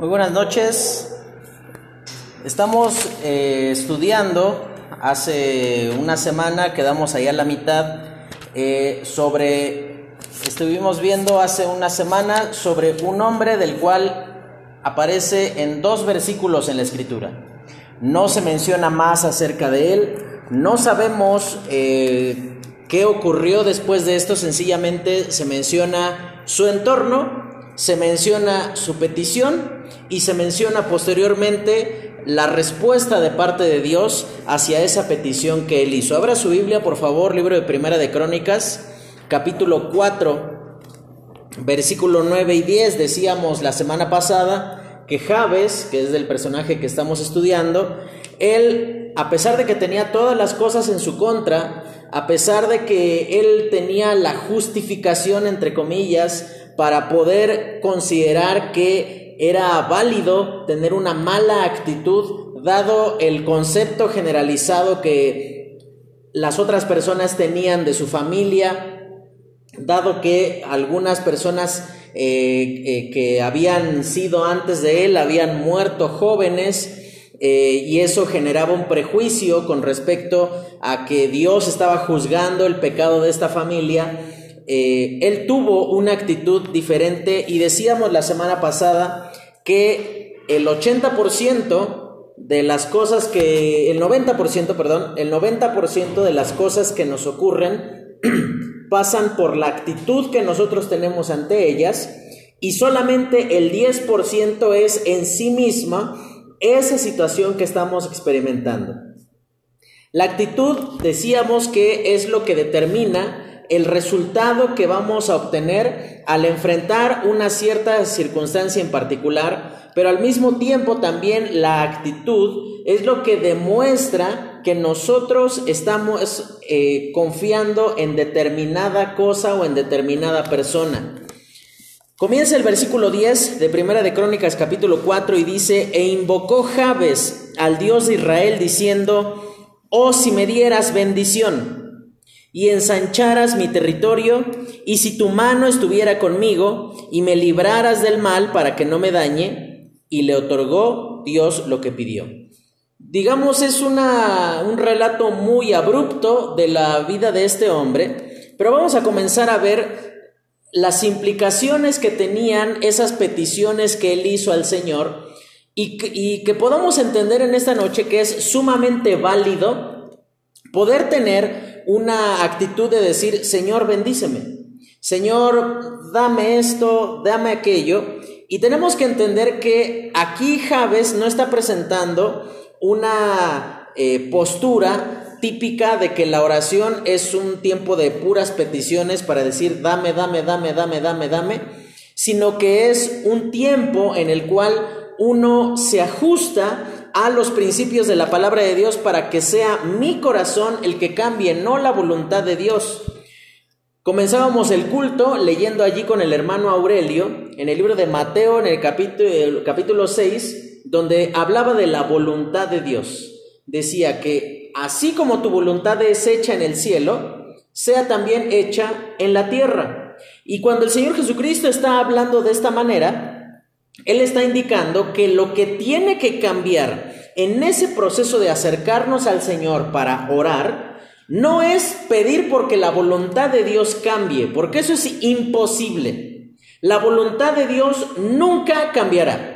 Muy buenas noches. Estamos eh, estudiando, hace una semana quedamos ahí a la mitad, eh, sobre, estuvimos viendo hace una semana sobre un hombre del cual aparece en dos versículos en la escritura. No se menciona más acerca de él, no sabemos eh, qué ocurrió después de esto, sencillamente se menciona su entorno, se menciona su petición y se menciona posteriormente la respuesta de parte de Dios hacia esa petición que él hizo. Abra su Biblia, por favor, libro de Primera de Crónicas, capítulo 4, versículo 9 y 10. Decíamos la semana pasada que Javes, que es el personaje que estamos estudiando, él, a pesar de que tenía todas las cosas en su contra, a pesar de que él tenía la justificación, entre comillas, para poder considerar que era válido tener una mala actitud dado el concepto generalizado que las otras personas tenían de su familia, dado que algunas personas eh, eh, que habían sido antes de él habían muerto jóvenes, eh, y eso generaba un prejuicio con respecto a que Dios estaba juzgando el pecado de esta familia. Él tuvo una actitud diferente y decíamos la semana pasada que el 80% de las cosas que, el 90%, perdón, el 90% de las cosas que nos ocurren pasan por la actitud que nosotros tenemos ante ellas y solamente el 10% es en sí misma esa situación que estamos experimentando. La actitud decíamos que es lo que determina el resultado que vamos a obtener al enfrentar una cierta circunstancia en particular, pero al mismo tiempo también la actitud es lo que demuestra que nosotros estamos eh, confiando en determinada cosa o en determinada persona. Comienza el versículo 10 de Primera de Crónicas capítulo 4 y dice, e invocó Jabes al Dios de Israel diciendo, oh si me dieras bendición y ensancharas mi territorio, y si tu mano estuviera conmigo y me libraras del mal para que no me dañe, y le otorgó Dios lo que pidió. Digamos, es una, un relato muy abrupto de la vida de este hombre, pero vamos a comenzar a ver las implicaciones que tenían esas peticiones que él hizo al Señor y y que podamos entender en esta noche que es sumamente válido poder tener una actitud de decir, Señor, bendíceme. Señor, dame esto, dame aquello. Y tenemos que entender que aquí Javes no está presentando una eh, postura típica de que la oración es un tiempo de puras peticiones para decir dame, dame, dame, dame, dame, dame, sino que es un tiempo en el cual uno se ajusta a los principios de la palabra de Dios para que sea mi corazón el que cambie, no la voluntad de Dios. Comenzábamos el culto leyendo allí con el hermano Aurelio en el libro de Mateo en el capítulo, capítulo 6, donde hablaba de la voluntad de Dios. Decía que así como tu voluntad es hecha en el cielo, sea también hecha en la tierra. Y cuando el Señor Jesucristo está hablando de esta manera, él está indicando que lo que tiene que cambiar en ese proceso de acercarnos al Señor para orar, no es pedir porque la voluntad de Dios cambie, porque eso es imposible. La voluntad de Dios nunca cambiará.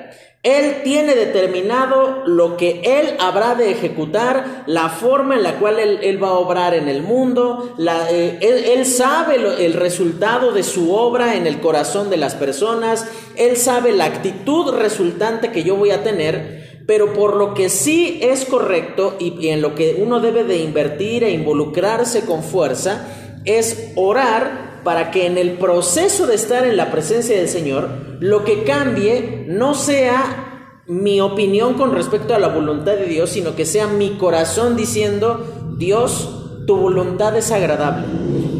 Él tiene determinado lo que Él habrá de ejecutar, la forma en la cual Él, va a obrar en el mundo, eh, él, sabe el resultado de su obra en el corazón de las personas, Él sabe la actitud resultante que yo voy a tener, pero por lo que sí es correcto y en lo que uno debe de invertir e involucrarse con fuerza, es orar para que en el proceso de estar en la presencia del Señor, lo que cambie no sea mi opinión con respecto a la voluntad de Dios, sino que sea mi corazón diciendo, Dios, tu voluntad es agradable,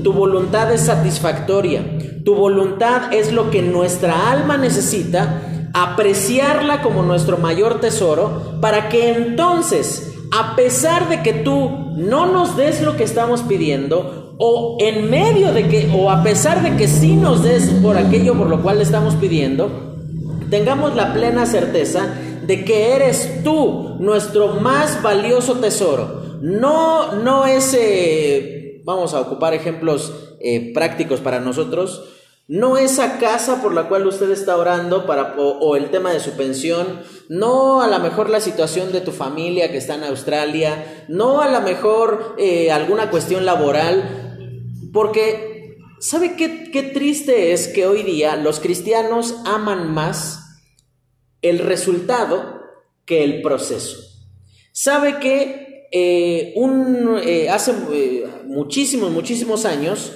tu voluntad es satisfactoria, tu voluntad es lo que nuestra alma necesita, apreciarla como nuestro mayor tesoro, para que entonces, a pesar de que tú no nos des lo que estamos pidiendo, o en medio de que, o a pesar de que sí nos des por aquello por lo cual le estamos pidiendo, tengamos la plena certeza de que eres tú nuestro más valioso tesoro. No, no ese, vamos a ocupar ejemplos eh, prácticos para nosotros, no esa casa por la cual usted está orando para, o, el tema de su pensión, no a lo mejor la situación de tu familia que está en Australia, no a lo mejor eh, alguna cuestión laboral, porque ¿sabe qué, qué triste es que hoy día los cristianos aman más el resultado que el proceso. Sabe que eh, un, eh, hace muchísimos, muchísimos años,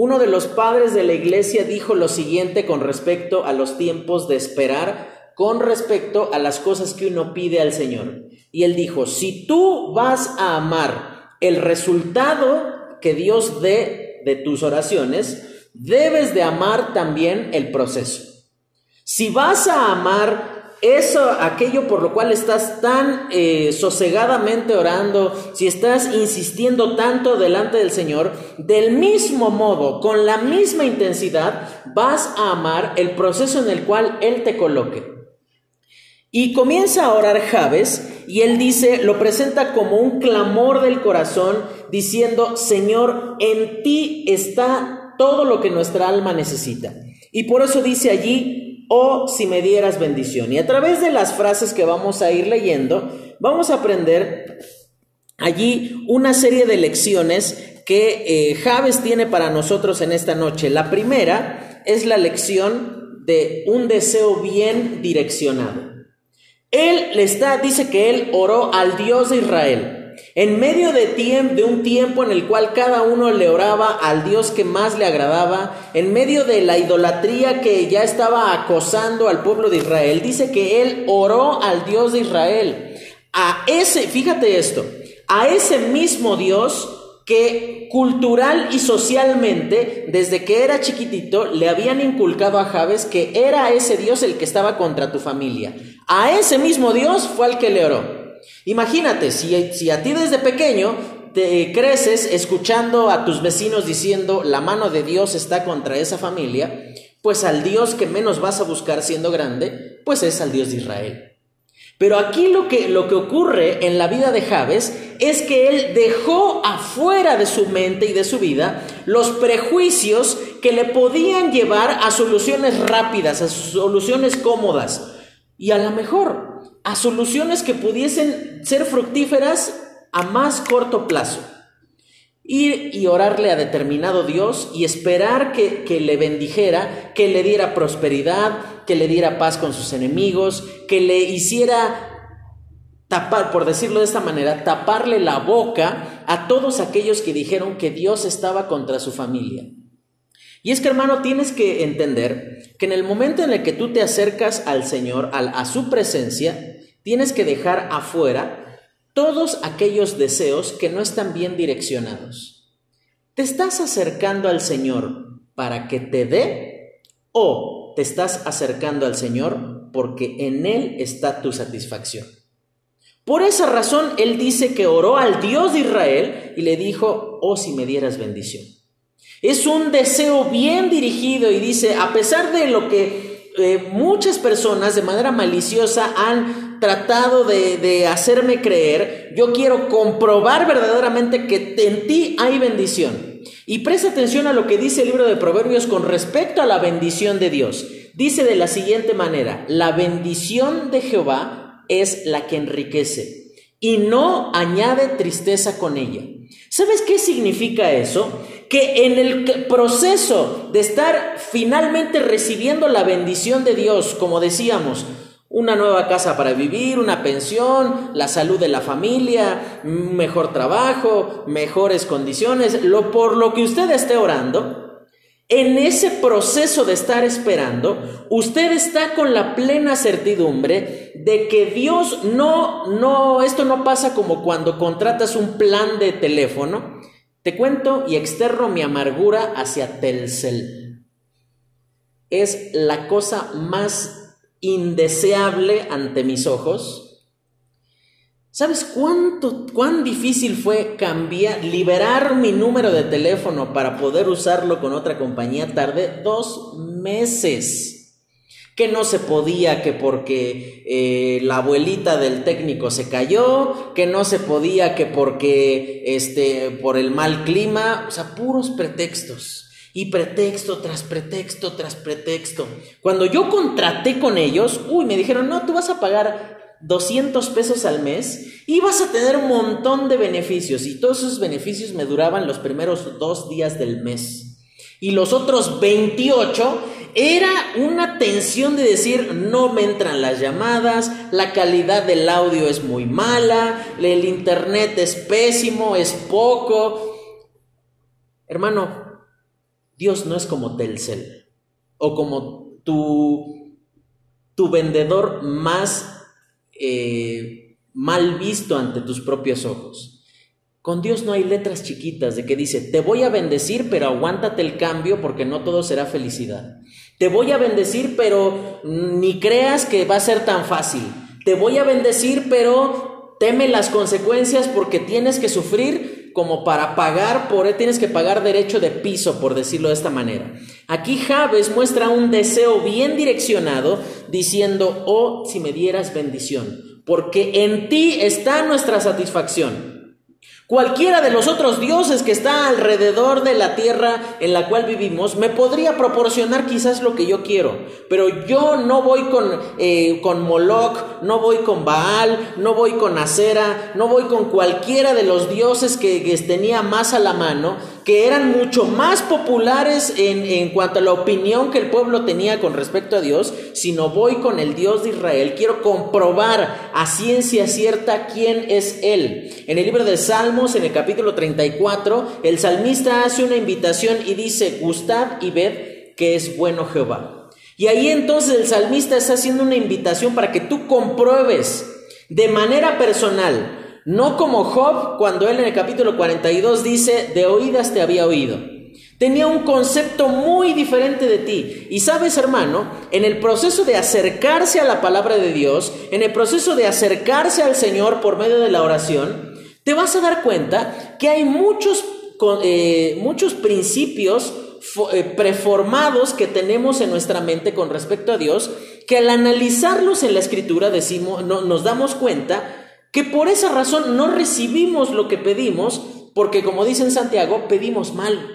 uno de los padres de la iglesia dijo lo siguiente con respecto a los tiempos de esperar, con respecto a las cosas que uno pide al Señor. Y él dijo, si tú vas a amar el resultado que Dios dé de tus oraciones, debes de amar también el proceso. Si vas a amar eso, aquello por lo cual estás tan eh, sosegadamente orando, si estás insistiendo tanto delante del Señor, del mismo modo, con la misma intensidad, vas a amar el proceso en el cual Él te coloque. Y comienza a orar Javes y él dice, lo presenta como un clamor del corazón, diciendo, Señor, en ti está todo lo que nuestra alma necesita. Y por eso dice allí, o si me dieras bendición. Y a través de las frases que vamos a ir leyendo, vamos a aprender allí una serie de lecciones que eh, Javes tiene para nosotros en esta noche. La primera es la lección de un deseo bien direccionado. Él le está, dice que él oró al Dios de Israel. En medio de, de, un tiempo en el cual cada uno le oraba al Dios que más le agradaba, en medio de la idolatría que ya estaba acosando al pueblo de Israel, dice que él oró al Dios de Israel. A ese, fíjate esto, a ese mismo Dios que cultural y socialmente, desde que era chiquitito, le habían inculcado a Javes que era ese Dios el que estaba contra tu familia. A ese mismo Dios fue al que le oró. Imagínate, si, si a ti desde pequeño te creces escuchando a tus vecinos diciendo la mano de Dios está contra esa familia, pues al Dios que menos vas a buscar siendo grande, pues es al Dios de Israel. Pero aquí lo que, lo que ocurre en la vida de Javes es que él dejó afuera de su mente y de su vida los prejuicios que le podían llevar a soluciones rápidas, a soluciones cómodas. Y a lo mejor a soluciones que pudiesen ser fructíferas a más corto plazo. Ir y orarle a determinado Dios y esperar que, que, le bendijera, que le diera prosperidad, que le diera paz con sus enemigos, que le hiciera tapar, por decirlo de esta manera, taparle la boca a todos aquellos que dijeron que Dios estaba contra su familia. Y es que hermano, tienes que entender que en el momento en el que tú te acercas al Señor, a su presencia, Tienes que dejar afuera todos aquellos deseos que no están bien direccionados. ¿Te estás acercando al Señor para que te dé o te estás acercando al Señor porque en Él está tu satisfacción? Por esa razón Él dice que oró al Dios de Israel y le dijo, oh si me dieras bendición. Es un deseo bien dirigido y dice, a pesar de lo que eh, muchas personas de manera maliciosa han tratado de, hacerme creer, yo quiero comprobar verdaderamente que en ti hay bendición. Y presta atención a lo que dice el libro de Proverbios con respecto a la bendición de Dios. Dice de la siguiente manera, la bendición de Jehová es la que enriquece y no añade tristeza con ella. ¿Sabes qué significa eso? Que en el proceso de estar finalmente recibiendo la bendición de Dios, como decíamos, una nueva casa para vivir, una pensión, la salud de la familia, mejor trabajo, mejores condiciones, lo por lo que usted esté orando. En ese proceso de estar esperando, usted está con la plena certidumbre de que Dios no, no, esto no pasa como cuando contratas un plan de teléfono. Te cuento y externo mi amargura hacia Telcel. Es la cosa más indeseable ante mis ojos. ¿Sabes cuánto, cuán difícil fue cambiar, liberar mi número de teléfono para poder usarlo con otra compañía? Tardé dos meses. que no se podía, que porque eh, la abuelita del técnico se cayó, que no se podía, que porque este, por el mal clima, o sea, puros pretextos. Y pretexto tras pretexto tras pretexto. Cuando yo contraté con ellos, uy, me dijeron, no, tú vas a pagar 200 pesos al mes y vas a tener un montón de beneficios. Y todos esos beneficios me duraban los primeros dos días del mes. Y los otros 28 era una tensión de decir, no me entran las llamadas, la calidad del audio es muy mala, el internet es pésimo, es poco. Hermano, Dios no es como Telcel o como tu, tu vendedor más eh, mal visto ante tus propios ojos. Con Dios no hay letras chiquitas de que dice, te voy a bendecir, pero aguántate el cambio porque no todo será felicidad. Te voy a bendecir, pero ni creas que va a ser tan fácil. Te voy a bendecir, pero teme las consecuencias porque tienes que sufrir como para pagar por él, tienes que pagar derecho de piso, por decirlo de esta manera. Aquí Javes muestra un deseo bien direccionado diciendo, oh, si me dieras bendición, porque en ti está nuestra satisfacción. Cualquiera de los otros dioses que está alrededor de la tierra en la cual vivimos me podría proporcionar quizás lo que yo quiero, pero yo no voy con, eh, con Moloch, no voy con Baal, no voy con Acera, no voy con cualquiera de los dioses que, que tenía más a la mano, que eran mucho más populares en, en, cuanto a la opinión que el pueblo tenía con respecto a Dios, sino voy con el Dios de Israel. Quiero comprobar a ciencia cierta quién es Él. En el libro de Salmos, en el capítulo 34, el salmista hace una invitación y dice, gustad y ved que es bueno Jehová. Y ahí entonces el salmista está haciendo una invitación para que tú compruebes de manera personal no como Job cuando él en el capítulo 42 dice, de oídas te había oído. Tenía un concepto muy diferente de ti. Y sabes, hermano, en el proceso de acercarse a la palabra de Dios, en el proceso de acercarse al Señor por medio de la oración, te vas a dar cuenta que hay muchos, eh, muchos principios eh, preformados que tenemos en nuestra mente con respecto a Dios, que al analizarlos en la escritura decimos, no, nos damos cuenta que por esa razón no recibimos lo que pedimos, porque como dice en Santiago, pedimos mal.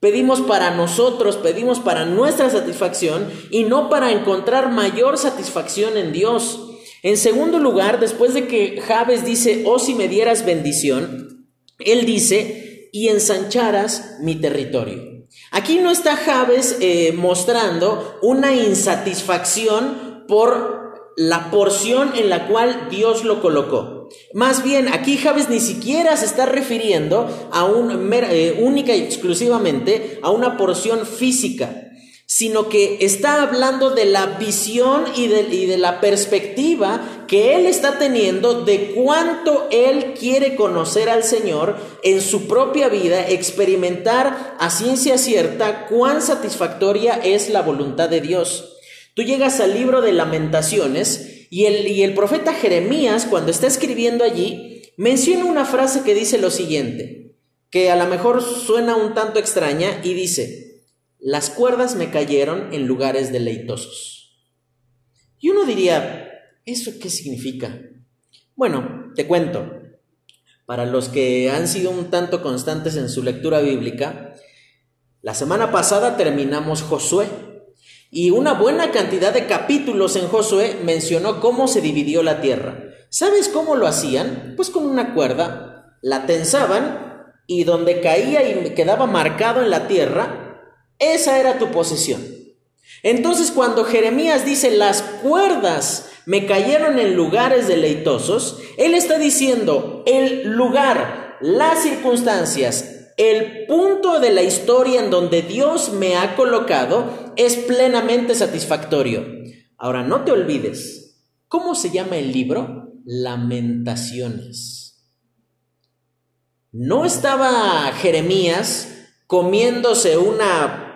Pedimos para nosotros, pedimos para nuestra satisfacción y no para encontrar mayor satisfacción en Dios. En segundo lugar, después de que Javes dice, oh si me dieras bendición, él dice, y ensancharas mi territorio. Aquí no está Javes eh, mostrando una insatisfacción por la porción en la cual Dios lo colocó. Más bien, aquí Javes ni siquiera se está refiriendo a un, eh, única y exclusivamente a una porción física, sino que está hablando de la visión y de, y de la perspectiva que él está teniendo de cuánto él quiere conocer al Señor en su propia vida, experimentar a ciencia cierta cuán satisfactoria es la voluntad de Dios. Tú llegas al libro de lamentaciones y el, y el profeta Jeremías, cuando está escribiendo allí, menciona una frase que dice lo siguiente, que a lo mejor suena un tanto extraña y dice, las cuerdas me cayeron en lugares deleitosos. Y uno diría, ¿eso qué significa? Bueno, te cuento. Para los que han sido un tanto constantes en su lectura bíblica, la semana pasada terminamos Josué y una buena cantidad de capítulos en Josué mencionó cómo se dividió la tierra. ¿Sabes cómo lo hacían? Pues con una cuerda, la tensaban y donde caía y quedaba marcado en la tierra, esa era tu posesión. Entonces cuando Jeremías dice las cuerdas me cayeron en lugares deleitosos, él está diciendo el lugar, las circunstancias, el punto de la historia en donde Dios me ha colocado es plenamente satisfactorio. Ahora, no te olvides, ¿cómo se llama el libro? Lamentaciones. No estaba Jeremías comiéndose una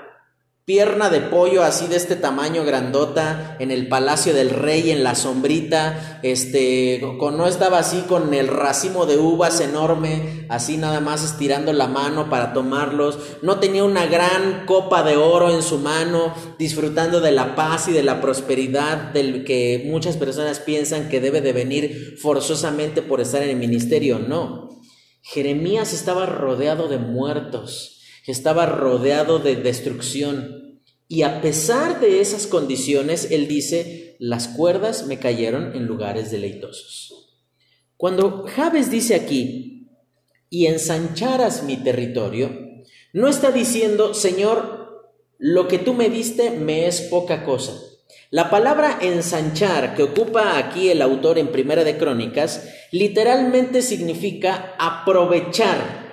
pierna de pollo así de este tamaño grandota en el palacio del rey en la sombrita, este, con, no estaba así con el racimo de uvas enorme, así nada más estirando la mano para tomarlos, no tenía una gran copa de oro en su mano, disfrutando de la paz y de la prosperidad del que muchas personas piensan que debe de venir forzosamente por estar en el ministerio, no. Jeremías estaba rodeado de muertos estaba rodeado de destrucción. Y a pesar de esas condiciones, él dice, las cuerdas me cayeron en lugares deleitosos. Cuando Javes dice aquí, y ensancharas mi territorio, no está diciendo, Señor, lo que tú me diste me es poca cosa. La palabra ensanchar que ocupa aquí el autor en Primera de Crónicas literalmente significa aprovechar,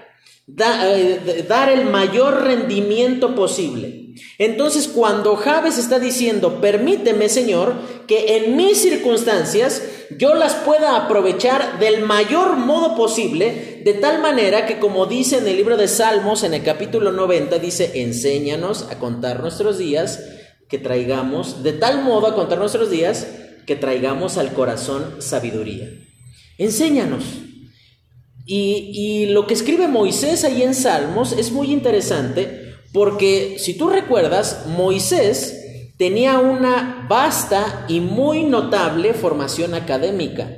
eh, dar el mayor rendimiento posible. Entonces, cuando Javes está diciendo, permíteme, Señor, que en mis circunstancias yo las pueda aprovechar del mayor modo posible, de tal manera que, como dice en el libro de Salmos, en el capítulo 90, dice, enséñanos a contar nuestros días, que traigamos, de tal modo a contar nuestros días, que traigamos al corazón sabiduría. Enséñanos. Y, lo que escribe Moisés ahí en Salmos es muy interesante porque si tú recuerdas, Moisés tenía una vasta y muy notable formación académica.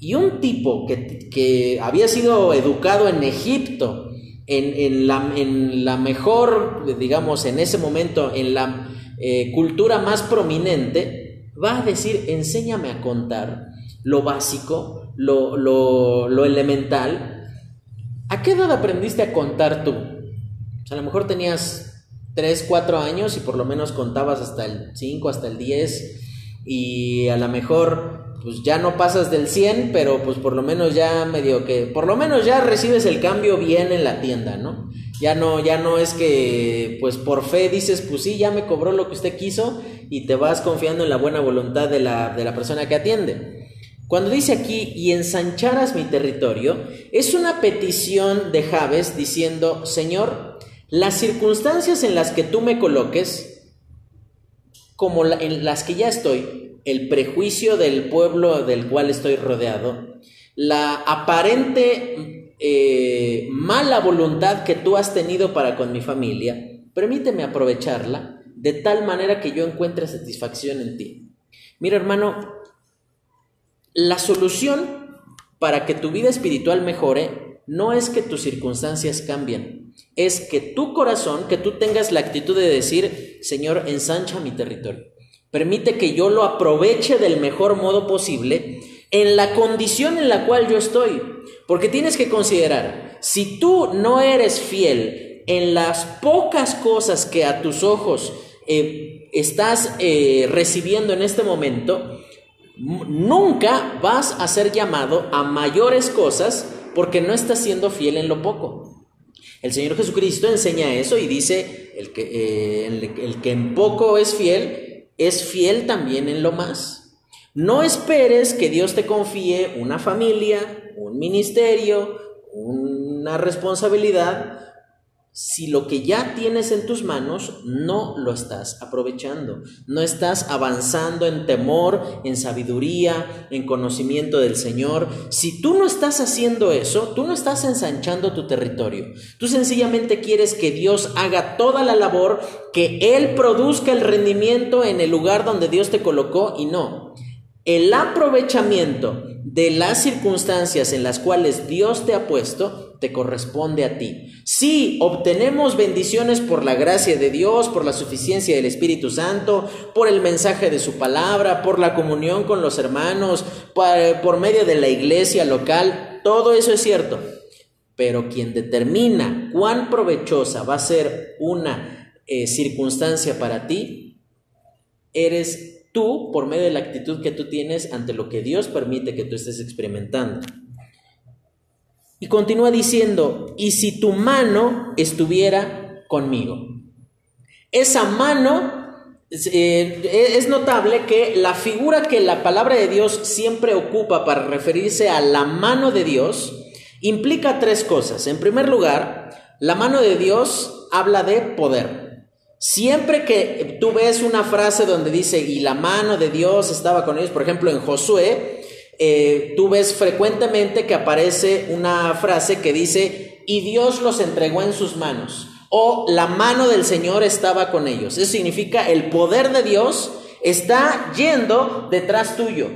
Y un tipo que, había sido educado en Egipto, en, la, mejor, digamos, en ese momento, en la eh, cultura más prominente, va a decir, enséñame a contar lo básico, lo, lo, elemental. ¿A qué edad aprendiste a contar tú? a lo mejor tenías 3, 4 años y por lo menos contabas hasta el 5, hasta el 10 y a lo mejor pues ya no pasas del 100, pero pues por lo menos ya medio que, por lo menos ya recibes el cambio bien en la tienda, ¿no? Ya no, ya no es que pues por fe dices, pues sí, ya me cobró lo que usted quiso y te vas confiando en la buena voluntad de la, de la persona que atiende. Cuando dice aquí, y ensancharas mi territorio, es una petición de Javes diciendo, Señor, las circunstancias en las que tú me coloques, como en las que ya estoy, el prejuicio del pueblo del cual estoy rodeado, la aparente eh, mala voluntad que tú has tenido para con mi familia, permíteme aprovecharla de tal manera que yo encuentre satisfacción en ti. Mira, hermano, la solución para que tu vida espiritual mejore no es que tus circunstancias cambien, es que tu corazón, que tú tengas la actitud de decir, Señor, ensancha mi territorio. Permite que yo lo aproveche del mejor modo posible en la condición en la cual yo estoy. Porque tienes que considerar, si tú no eres fiel en las pocas cosas que a tus ojos eh, estás eh, recibiendo en este momento, nunca vas a ser llamado a mayores cosas porque no estás siendo fiel en lo poco. El Señor Jesucristo enseña eso y dice, el que, eh, el que en poco es fiel, es fiel también en lo más. No esperes que Dios te confíe una familia, un ministerio, una responsabilidad si lo que ya tienes en tus manos no lo estás aprovechando, no estás avanzando en temor, en sabiduría, en conocimiento del Señor, si tú no estás haciendo eso, tú no estás ensanchando tu territorio. Tú sencillamente quieres que Dios haga toda la labor, que Él produzca el rendimiento en el lugar donde Dios te colocó y no. El aprovechamiento de las circunstancias en las cuales Dios te ha puesto te corresponde a ti. Si obtenemos bendiciones por la gracia de Dios, por la suficiencia del Espíritu Santo, por el mensaje de su palabra, por la comunión con los hermanos, por, medio de la iglesia local. Todo eso es cierto. Pero quien determina cuán provechosa va a ser una eh, circunstancia para ti, eres tú por medio de la actitud que tú tienes ante lo que Dios permite que tú estés experimentando. Y continúa diciendo, y si tu mano estuviera conmigo. Esa mano, eh, es notable que la figura que la palabra de Dios siempre ocupa para referirse a la mano de Dios implica tres cosas. En primer lugar, la mano de Dios habla de poder. Siempre que tú ves una frase donde dice, y la mano de Dios estaba con ellos, por ejemplo en Josué, eh, tú ves frecuentemente que aparece una frase que dice, y Dios los entregó en sus manos, o la mano del Señor estaba con ellos. Eso significa el poder de Dios está yendo detrás tuyo.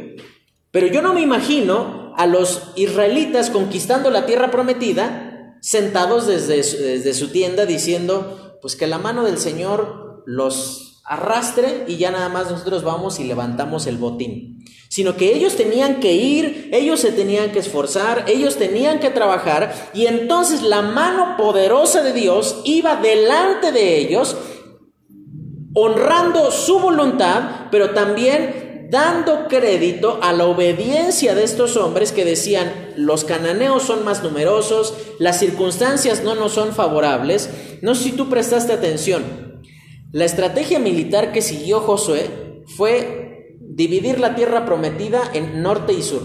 Pero yo no me imagino a los israelitas conquistando la tierra prometida, sentados desde, desde su tienda diciendo, pues que la mano del Señor los arrastre y ya nada más nosotros vamos y levantamos el botín. Sino que ellos tenían que ir, ellos se tenían que esforzar, ellos tenían que trabajar y entonces la mano poderosa de Dios iba delante de ellos, honrando su voluntad, pero también dando crédito a la obediencia de estos hombres que decían, los cananeos son más numerosos, las circunstancias no nos son favorables, no sé si tú prestaste atención. La estrategia militar que siguió Josué fue dividir la tierra prometida en norte y sur,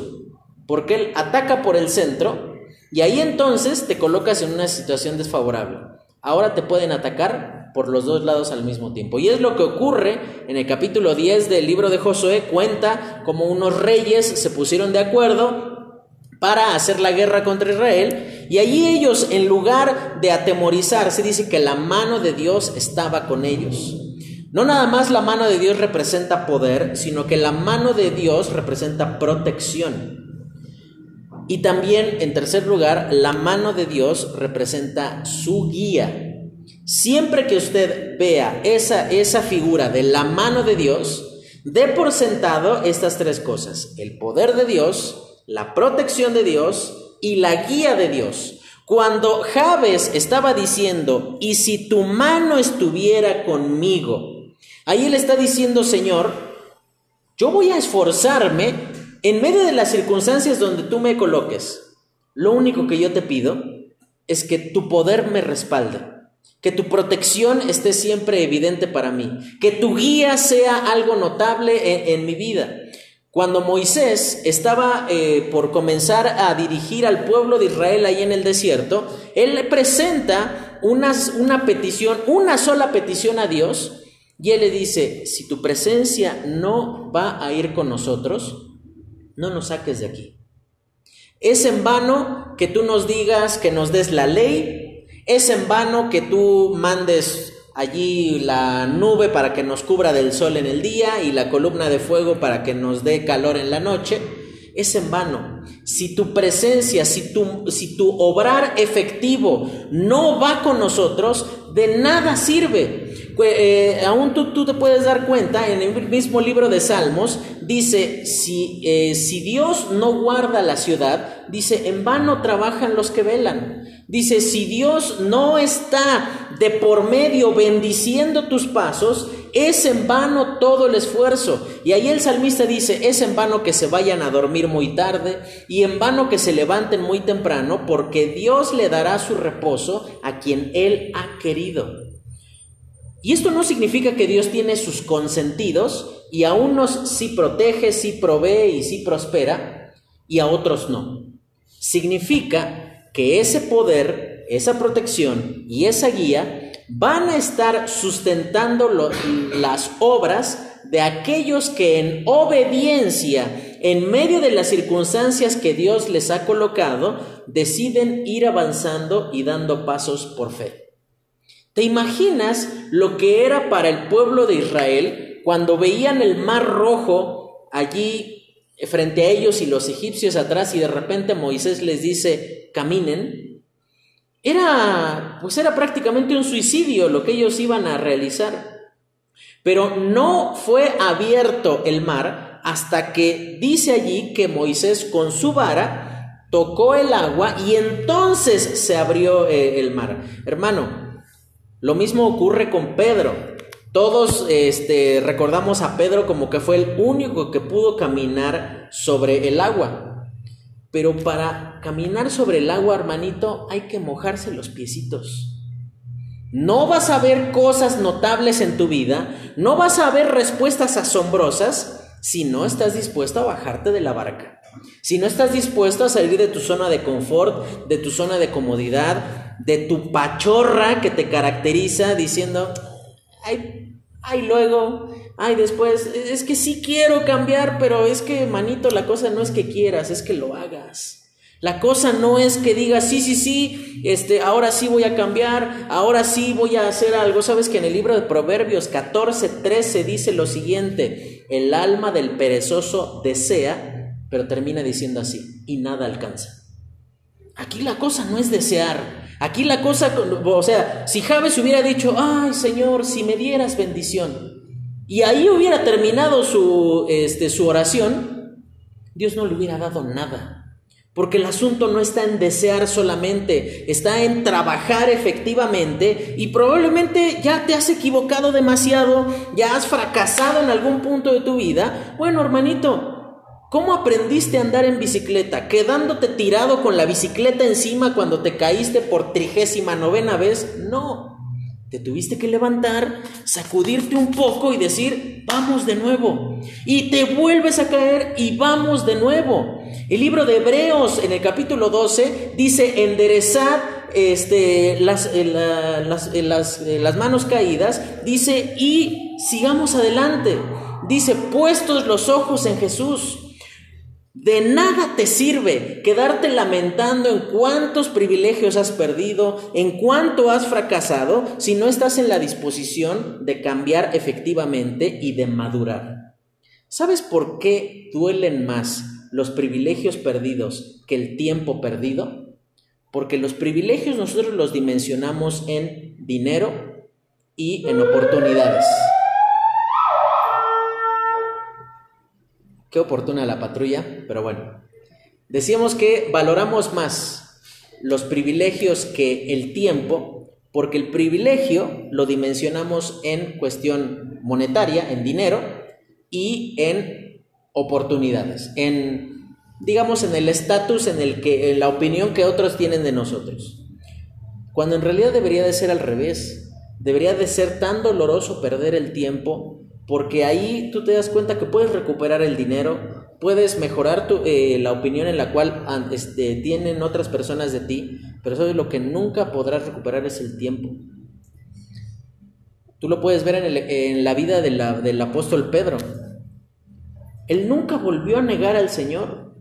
porque él ataca por el centro y ahí entonces te colocas en una situación desfavorable. Ahora te pueden atacar por los dos lados al mismo tiempo. Y es lo que ocurre en el capítulo 10 del libro de Josué, cuenta como unos reyes se pusieron de acuerdo para hacer la guerra contra Israel. Y allí ellos, en lugar de atemorizarse, dice que la mano de Dios estaba con ellos. No nada más la mano de Dios representa poder, sino que la mano de Dios representa protección. Y también, en tercer lugar, la mano de Dios representa su guía. Siempre que usted vea esa, esa figura de la mano de Dios, dé por sentado estas tres cosas. El poder de Dios, la protección de Dios y la guía de Dios. Cuando Jabes estaba diciendo, y si tu mano estuviera conmigo, ahí él está diciendo, Señor, yo voy a esforzarme en medio de las circunstancias donde tú me coloques. Lo único que yo te pido es que tu poder me respalde, que tu protección esté siempre evidente para mí, que tu guía sea algo notable en, en mi vida. Cuando Moisés estaba eh, por comenzar a dirigir al pueblo de Israel ahí en el desierto, él le presenta una, una petición, una sola petición a Dios, y él le dice, si tu presencia no va a ir con nosotros, no nos saques de aquí. Es en vano que tú nos digas que nos des la ley, es en vano que tú mandes allí la nube para que nos cubra del sol en el día y la columna de fuego para que nos dé calor en la noche, es en vano. Si tu presencia, si tu, si tu obrar efectivo no va con nosotros, de nada sirve. Eh, aún tú, tú, te puedes dar cuenta, en el mismo libro de Salmos, dice, si, eh, si Dios no guarda la ciudad, dice, en vano trabajan los que velan. Dice, si Dios no está de por medio bendiciendo tus pasos, es en vano todo el esfuerzo. Y ahí el salmista dice, es en vano que se vayan a dormir muy tarde y en vano que se levanten muy temprano, porque Dios le dará su reposo a quien Él ha querido. Y esto no significa que Dios tiene sus consentidos y a unos sí protege, sí provee y sí prospera y a otros no. Significa que ese poder, esa protección y esa guía van a estar sustentando las obras de aquellos que en obediencia, en medio de las circunstancias que Dios les ha colocado, deciden ir avanzando y dando pasos por fe. ¿Te imaginas lo que era para el pueblo de Israel cuando veían el mar rojo allí frente a ellos y los egipcios atrás y de repente Moisés les dice, caminen, era pues era prácticamente un suicidio lo que ellos iban a realizar. Pero no fue abierto el mar hasta que dice allí que Moisés con su vara tocó el agua y entonces se abrió eh, el mar. Hermano, lo mismo ocurre con Pedro. Todos este, recordamos a Pedro como que fue el único que pudo caminar sobre el agua. Pero para caminar sobre el agua, hermanito, hay que mojarse los piecitos. No vas a ver cosas notables en tu vida, no vas a ver respuestas asombrosas si no estás dispuesto a bajarte de la barca. Si no estás dispuesto a salir de tu zona de confort, de tu zona de comodidad, de tu pachorra que te caracteriza diciendo, ay, ay luego, ay después, es que sí quiero cambiar, pero es que, manito, la cosa no es que quieras, es que lo hagas. La cosa no es que digas, sí, sí, sí, este, ahora sí voy a cambiar, ahora sí voy a hacer algo. Sabes que en el libro de Proverbios 14, 13 dice lo siguiente, el alma del perezoso desea, pero termina diciendo así, y nada alcanza. Aquí la cosa no es desear, aquí la cosa, o sea, si Javes hubiera dicho, ay Señor, si me dieras bendición, y ahí hubiera terminado su, este, su oración, Dios no le hubiera dado nada. Porque el asunto no está en desear solamente, está en trabajar efectivamente y probablemente ya te has equivocado demasiado, ya has fracasado en algún punto de tu vida. Bueno, hermanito, ¿cómo aprendiste a andar en bicicleta? ¿Quedándote tirado con la bicicleta encima cuando te caíste por trigésima novena vez? No. Te tuviste que levantar, sacudirte un poco y decir, vamos de nuevo. Y te vuelves a caer y vamos de nuevo. El libro de Hebreos en el capítulo 12 dice, enderezad este, las, eh, las, eh, eh, las manos caídas, dice, y sigamos adelante. Dice, puestos los ojos en Jesús de nada te sirve quedarte lamentando en cuántos privilegios has perdido, en cuánto has fracasado, si no estás en la disposición de cambiar efectivamente y de madurar. ¿Sabes por qué duelen más los privilegios perdidos que el tiempo perdido? Porque los privilegios nosotros los dimensionamos en dinero y en oportunidades. Qué oportuna la patrulla, pero bueno. Decíamos que valoramos más los privilegios que el tiempo, porque el privilegio lo dimensionamos en cuestión monetaria, en dinero, y en oportunidades, en, digamos, en el estatus, en el que, en la opinión que otros tienen de nosotros. Cuando en realidad debería de ser al revés, debería de ser tan doloroso perder el tiempo porque ahí tú te das cuenta que puedes recuperar el dinero, puedes mejorar eh, la opinión en la cual este, tienen otras personas de ti, pero eso es lo que nunca podrás recuperar es el tiempo. Tú lo puedes ver en, la vida del apóstol Pedro. Él nunca volvió a negar al Señor.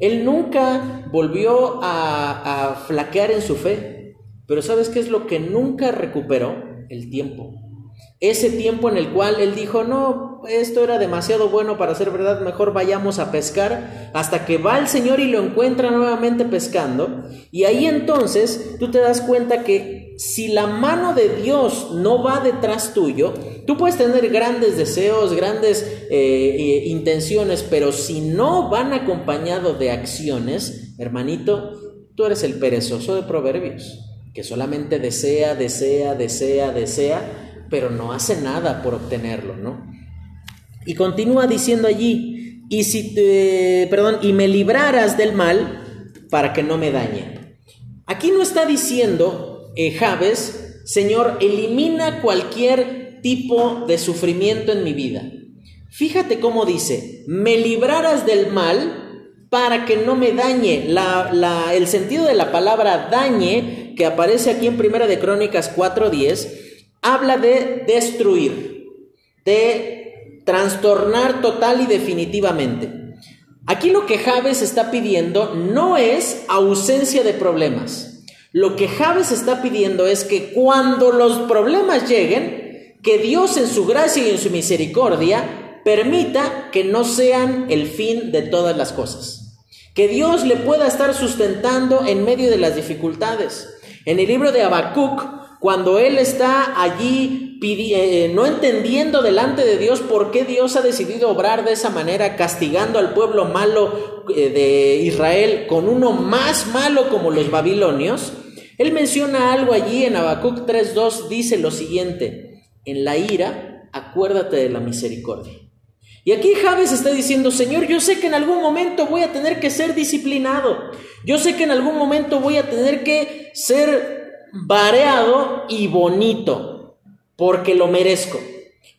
Él nunca volvió a, a flaquear en su fe. Pero ¿sabes qué es lo que nunca recuperó? El tiempo. Ese tiempo en el cual él dijo, no, esto era demasiado bueno para ser verdad, mejor vayamos a pescar, hasta que va el Señor y lo encuentra nuevamente pescando. Y ahí entonces tú te das cuenta que si la mano de Dios no va detrás tuyo, tú puedes tener grandes deseos, grandes eh, eh, intenciones, pero si no van acompañados de acciones, hermanito, tú eres el perezoso de Proverbios, que solamente desea, desea, desea, desea pero no hace nada por obtenerlo, ¿no? Y continúa diciendo allí, y si te, perdón, y me libraras del mal para que no me dañe. Aquí no está diciendo eh, Javes, Señor, elimina cualquier tipo de sufrimiento en mi vida. Fíjate cómo dice, me libraras del mal para que no me dañe. La, el sentido de la palabra dañe, que aparece aquí en Primera de Crónicas 4.10, habla de destruir, de trastornar total y definitivamente. Aquí lo que Javes está pidiendo no es ausencia de problemas. Lo que Javes está pidiendo es que cuando los problemas lleguen, que Dios en su gracia y en su misericordia permita que no sean el fin de todas las cosas. Que Dios le pueda estar sustentando en medio de las dificultades. En el libro de Habacuc cuando él está allí eh, no entendiendo delante de Dios por qué Dios ha decidido obrar de esa manera, castigando al pueblo malo eh, de Israel con uno más malo como los babilonios, él menciona algo allí en Habacuc 3.2, dice lo siguiente, en la ira, acuérdate de la misericordia. Y aquí Javes está diciendo, Señor, yo sé que en algún momento voy a tener que ser disciplinado, yo sé que en algún momento voy a tener que ser vareado y bonito, porque lo merezco,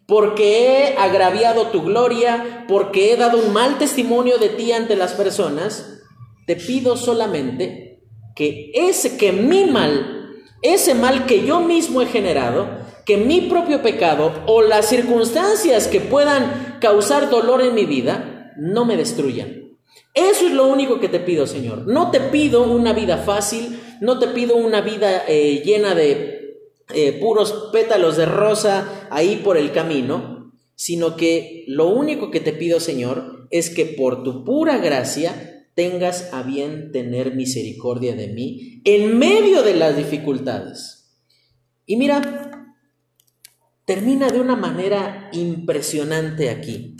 porque he agraviado tu gloria, porque he dado un mal testimonio de ti ante las personas, te pido solamente que ese que mi mal, ese mal que yo mismo he generado, que mi propio pecado o las circunstancias que puedan causar dolor en mi vida no me destruyan. Eso es lo único que te pido, Señor. No te pido una vida fácil, no te pido una vida eh, llena de eh, puros pétalos de rosa ahí por el camino, sino que lo único que te pido, Señor, es que por tu pura gracia tengas a bien tener misericordia de mí en medio de las dificultades. Y mira, termina de una manera impresionante aquí.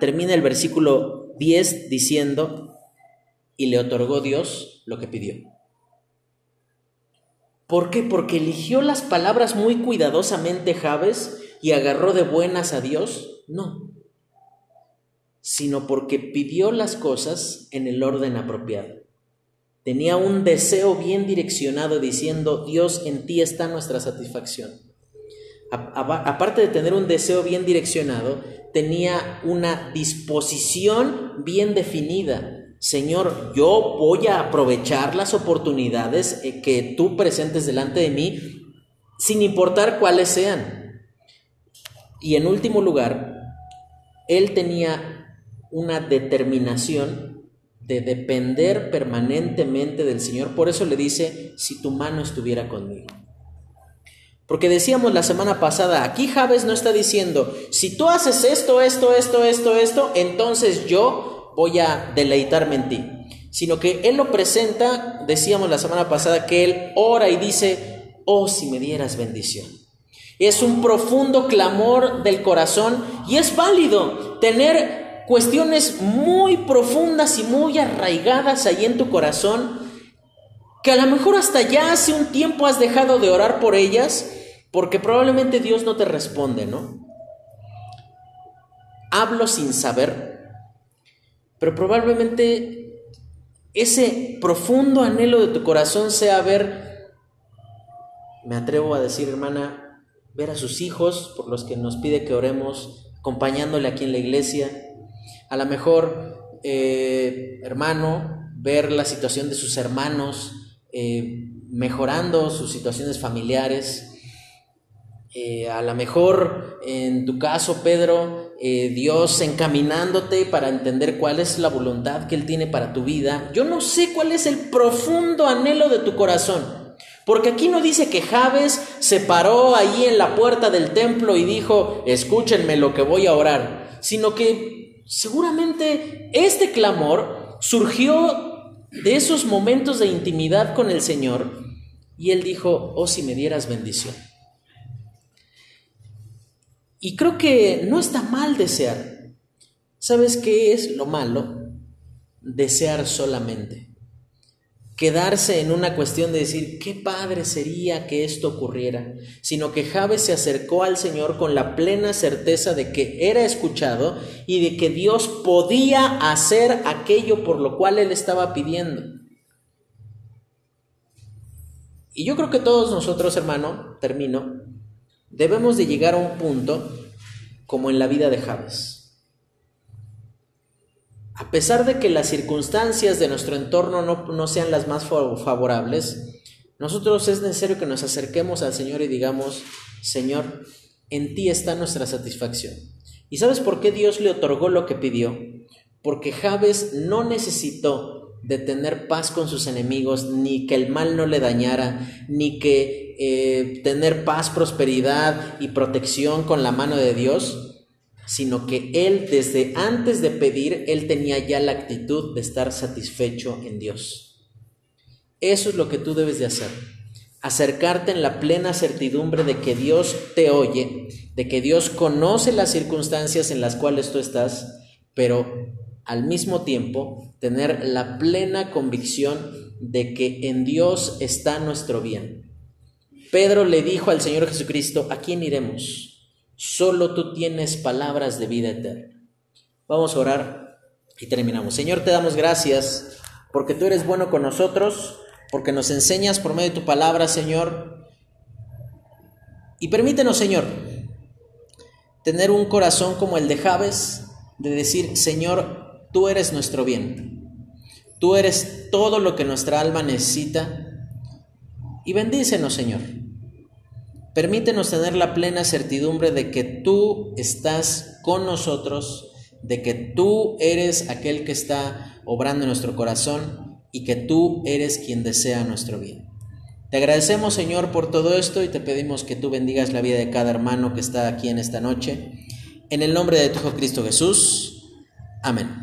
Termina el versículo 10 diciendo, y le otorgó Dios lo que pidió. ¿Por qué? Porque eligió las palabras muy cuidadosamente Javes y agarró de buenas a Dios. No, sino porque pidió las cosas en el orden apropiado. Tenía un deseo bien direccionado diciendo, Dios, en ti está nuestra satisfacción. Aparte de tener un deseo bien direccionado, tenía una disposición bien definida. Señor, yo voy a aprovechar las oportunidades eh, que tú presentes delante de mí, sin importar cuáles sean. Y en último lugar, él tenía una determinación de depender permanentemente del Señor. Por eso le dice, si tu mano estuviera conmigo. Porque decíamos la semana pasada, aquí Javes no está diciendo, si tú haces esto, esto, esto, esto, esto, entonces yo voy a deleitarme en ti. Sino que él lo presenta, decíamos la semana pasada, que él ora y dice, oh, si me dieras bendición. Es un profundo clamor del corazón y es válido tener cuestiones muy profundas y muy arraigadas ahí en tu corazón, que a lo mejor hasta ya hace un tiempo has dejado de orar por ellas, porque probablemente Dios no te responde, ¿no? Hablo sin saber, pero probablemente ese profundo anhelo de tu corazón sea ver, me atrevo a decir, hermana, ver a sus hijos por los que nos pide que oremos, acompañándole aquí en la iglesia, a lo mejor, eh, hermano, ver la situación de sus hermanos, eh, mejorando sus situaciones familiares. Eh, a lo mejor, en tu caso, Pedro, Dios encaminándote para entender cuál es la voluntad que Él tiene para tu vida. Yo no sé cuál es el profundo anhelo de tu corazón. Porque aquí no dice que Javes se paró ahí en la puerta del templo y dijo, escúchenme lo que voy a orar, sino que Seguramente este clamor surgió de esos momentos de intimidad con el Señor y él dijo, oh si me dieras bendición. Y creo que no está mal desear. ¿Sabes qué es lo malo? Desear solamente quedarse en una cuestión de decir, qué padre sería que esto ocurriera, sino que Javes se acercó al Señor con la plena certeza de que era escuchado y de que Dios podía hacer aquello por lo cual él estaba pidiendo. Y yo creo que todos nosotros, hermano, termino, debemos de llegar a un punto como en la vida de Javes a pesar de que las circunstancias de nuestro entorno no, sean las más favorables, nosotros es necesario que nos acerquemos al Señor y digamos, Señor, en ti está nuestra satisfacción. ¿Y sabes por qué Dios le otorgó lo que pidió? Porque Javes no necesitó de tener paz con sus enemigos, ni que el mal no le dañara, ni que eh, tener paz, prosperidad y protección con la mano de Dios, sino que él desde antes de pedir, él tenía ya la actitud de estar satisfecho en Dios. Eso es lo que tú debes de hacer. Acercarte en la plena certidumbre de que Dios te oye, de que Dios conoce las circunstancias en las cuales tú estás, pero al mismo tiempo tener la plena convicción de que en Dios está nuestro bien. Pedro le dijo al Señor Jesucristo, ¿a quién iremos? Solo tú tienes palabras de vida eterna. Vamos a orar y terminamos. Señor, te damos gracias porque tú eres bueno con nosotros, porque nos enseñas por medio de tu palabra, Señor. Y permítenos, Señor, tener un corazón como el de Javes, de decir, Señor, tú eres nuestro bien. Tú eres todo lo que nuestra alma necesita. Y bendícenos, Señor. Permítenos tener la plena certidumbre de que tú estás con nosotros, de que tú eres aquel que está obrando en nuestro corazón y que tú eres quien desea nuestro bien. Te agradecemos Señor por todo esto y te pedimos que tú bendigas la vida de cada hermano que está aquí en esta noche. En el nombre de tu Hijo Cristo Jesús. Amén.